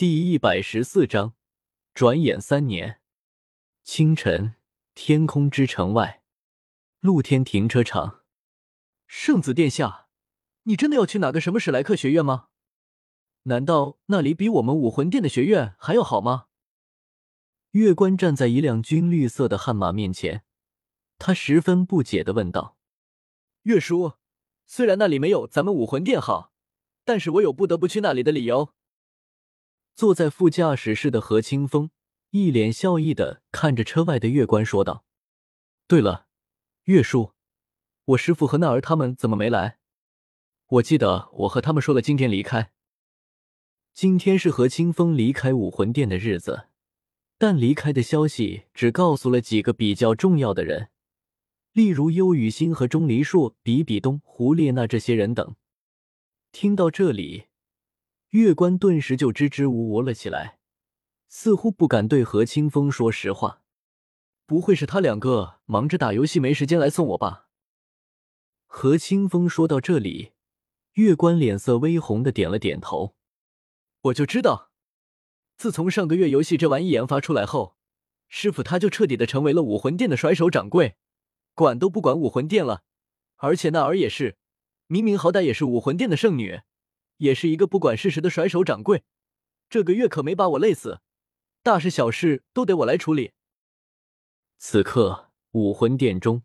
第一百十四章，转眼三年。清晨，天空之城外，露天停车场。圣子殿下，你真的要去哪个什么史莱克学院吗？难道那里比我们武魂殿的学院还要好吗？月关站在一辆军绿色的悍马面前，他十分不解的问道：“月叔，虽然那里没有咱们武魂殿好，但是我有不得不去那里的理由。”坐在副驾驶室的何清风一脸笑意的看着车外的月关说道：“对了，月叔，我师傅和那儿他们怎么没来？我记得我和他们说了今天离开。今天是何清风离开武魂殿的日子，但离开的消息只告诉了几个比较重要的人，例如幽雨欣和钟离硕、比比东、胡列娜这些人等。听到这里。”月关顿时就支支吾吾了起来，似乎不敢对何清风说实话。不会是他两个忙着打游戏没时间来送我吧？何清风说到这里，月关脸色微红的点了点头。我就知道，自从上个月游戏这玩意研发出来后，师傅他就彻底的成为了武魂殿的甩手掌柜，管都不管武魂殿了。而且那儿也是，明明好歹也是武魂殿的圣女。也是一个不管事实的甩手掌柜，这个月可没把我累死，大事小事都得我来处理。此刻武魂殿中，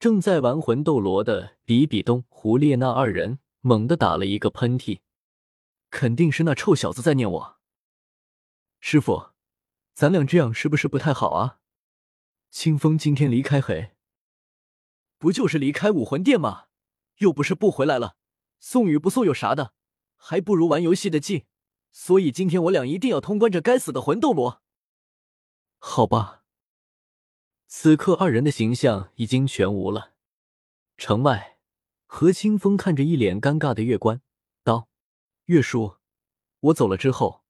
正在玩魂斗罗的比比东、胡列娜二人猛地打了一个喷嚏，肯定是那臭小子在念我。师傅，咱俩这样是不是不太好啊？清风今天离开嘿，不就是离开武魂殿吗？又不是不回来了。送与不送有啥的，还不如玩游戏的劲。所以今天我俩一定要通关这该死的魂斗罗。好吧。此刻二人的形象已经全无了。城外，何清风看着一脸尴尬的月关，道：“月叔，我走了之后，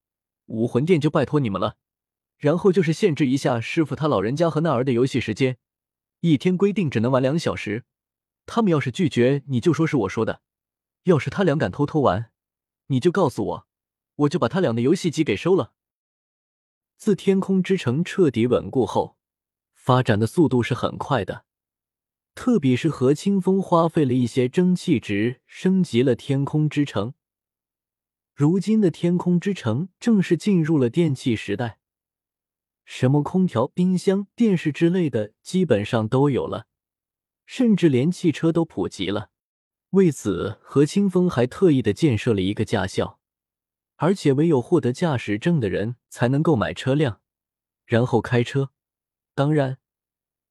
武魂殿就拜托你们了。然后就是限制一下师傅他老人家和那儿的游戏时间，一天规定只能玩两小时。他们要是拒绝，你就说是我说的。”要是他俩敢偷偷玩，你就告诉我，我就把他俩的游戏机给收了。自天空之城彻底稳固后，发展的速度是很快的。特别是何清风花费了一些蒸汽值升级了天空之城，如今的天空之城正式进入了电器时代，什么空调、冰箱、电视之类的基本上都有了，甚至连汽车都普及了。为此，何清风还特意的建设了一个驾校，而且唯有获得驾驶证的人才能购买车辆，然后开车。当然，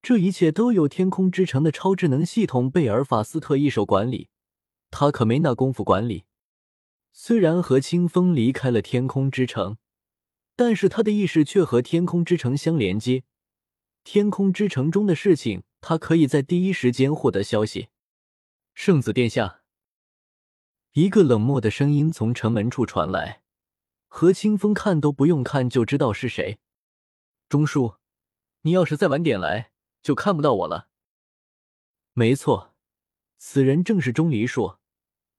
这一切都有天空之城的超智能系统贝尔法斯特一手管理，他可没那功夫管理。虽然何清风离开了天空之城，但是他的意识却和天空之城相连接，天空之城中的事情，他可以在第一时间获得消息。圣子殿下，一个冷漠的声音从城门处传来。何清风看都不用看就知道是谁。钟叔，你要是再晚点来，就看不到我了。没错，此人正是钟离硕。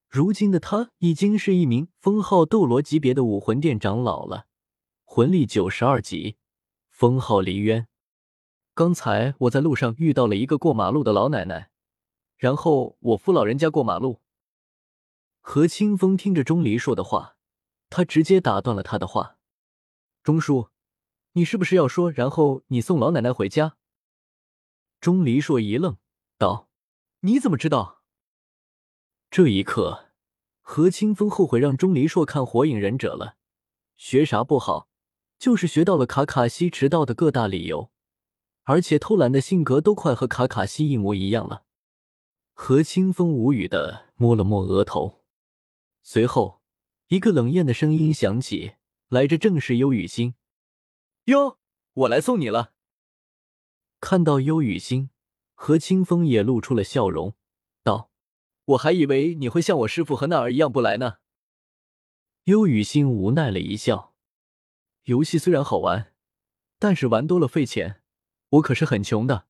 如今的他已经是一名封号斗罗级别的武魂殿长老了，魂力九十二级，封号离渊。刚才我在路上遇到了一个过马路的老奶奶。然后我扶老人家过马路。何清风听着钟离说的话，他直接打断了他的话：“钟叔，你是不是要说，然后你送老奶奶回家？”钟离硕一愣，道：“你怎么知道？”这一刻，何清风后悔让钟离硕看《火影忍者》了。学啥不好，就是学到了卡卡西迟到的各大理由，而且偷懒的性格都快和卡卡西一模一样了。何清风无语的摸了摸额头，随后一个冷艳的声音响起：“来着，正是幽雨欣。”哟，我来送你了。看到幽雨欣，何清风也露出了笑容，道：“我还以为你会像我师傅和那儿一样不来呢。”幽雨欣无奈了一笑：“游戏虽然好玩，但是玩多了费钱，我可是很穷的，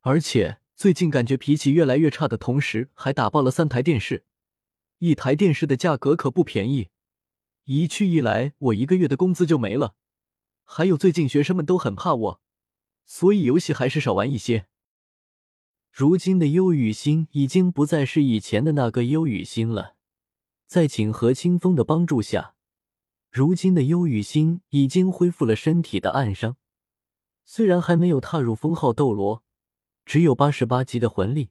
而且……”最近感觉脾气越来越差的同时，还打爆了三台电视，一台电视的价格可不便宜，一去一来，我一个月的工资就没了。还有，最近学生们都很怕我，所以游戏还是少玩一些。如今的忧雨欣已经不再是以前的那个忧雨欣了，在请何清风的帮助下，如今的忧雨欣已经恢复了身体的暗伤。虽然还没有踏入封号斗罗，只有八十八级的魂力，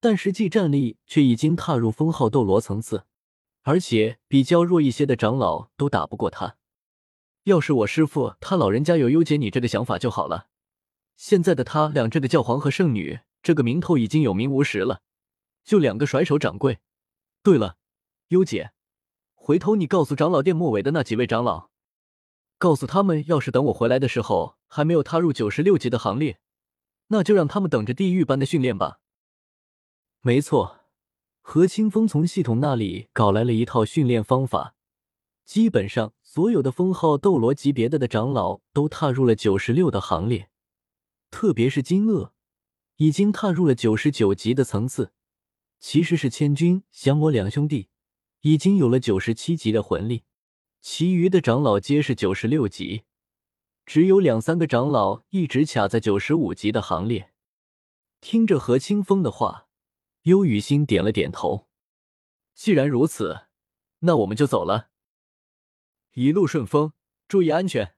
但实际战力却已经踏入封号斗罗层次，而且比较弱一些的长老都打不过他。要是我师父他老人家有优姐你这个想法就好了。现在的他俩这个教皇和圣女这个名头已经有名无实了，就两个甩手掌柜。对了，优姐，回头你告诉长老殿末尾的那几位长老。告诉他们，要是等我回来的时候还没有踏入九十六级的行列，那就让他们等着地狱般的训练吧。没错，何清风从系统那里搞来了一套训练方法，基本上所有的封号斗罗级别的的长老都踏入了九十六的行列，特别是金鳄，已经踏入了九十九级的层次。其实是千钧、降魔两兄弟已经有了九十七级的魂力。其余的长老皆是九十六级，只有两三个长老一直卡在九十五级的行列。听着何清风的话，幽雨欣点了点头。既然如此，那我们就走了。一路顺风，注意安全。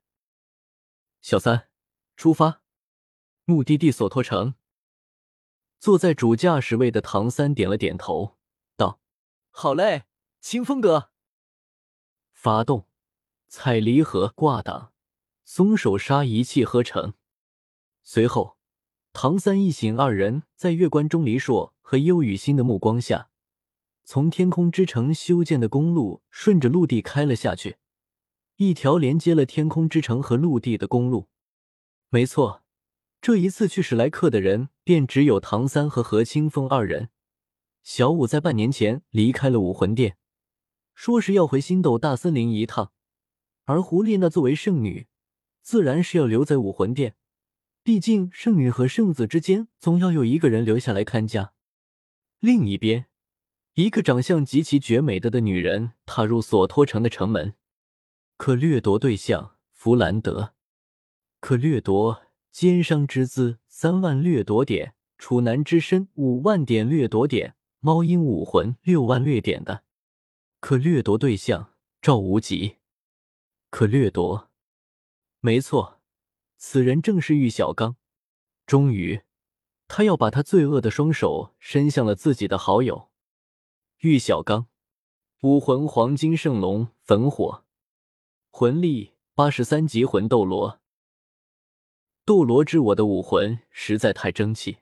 小三，出发。目的地索托城。坐在主驾驶位的唐三点了点头，道：“好嘞，清风哥。”发动，踩离合，挂挡，松手刹，一气呵成。随后，唐三一行二人在月关钟离硕和幽雨欣的目光下，从天空之城修建的公路顺着陆地开了下去，一条连接了天空之城和陆地的公路。没错，这一次去史莱克的人便只有唐三和何清风二人。小五在半年前离开了武魂殿。说是要回星斗大森林一趟，而胡列娜作为圣女，自然是要留在武魂殿。毕竟圣女和圣子之间总要有一个人留下来看家。另一边，一个长相极其绝美的的女人踏入索托城的城门，可掠夺对象弗兰德，可掠夺奸商之资三万掠夺点，处男之身五万点掠夺点，猫鹰武魂六万掠点的。可掠夺对象赵无极，可掠夺，没错，此人正是玉小刚。终于，他要把他罪恶的双手伸向了自己的好友玉小刚。武魂黄金圣龙焚火，魂力八十三级魂斗罗。斗罗之我的武魂实在太争气。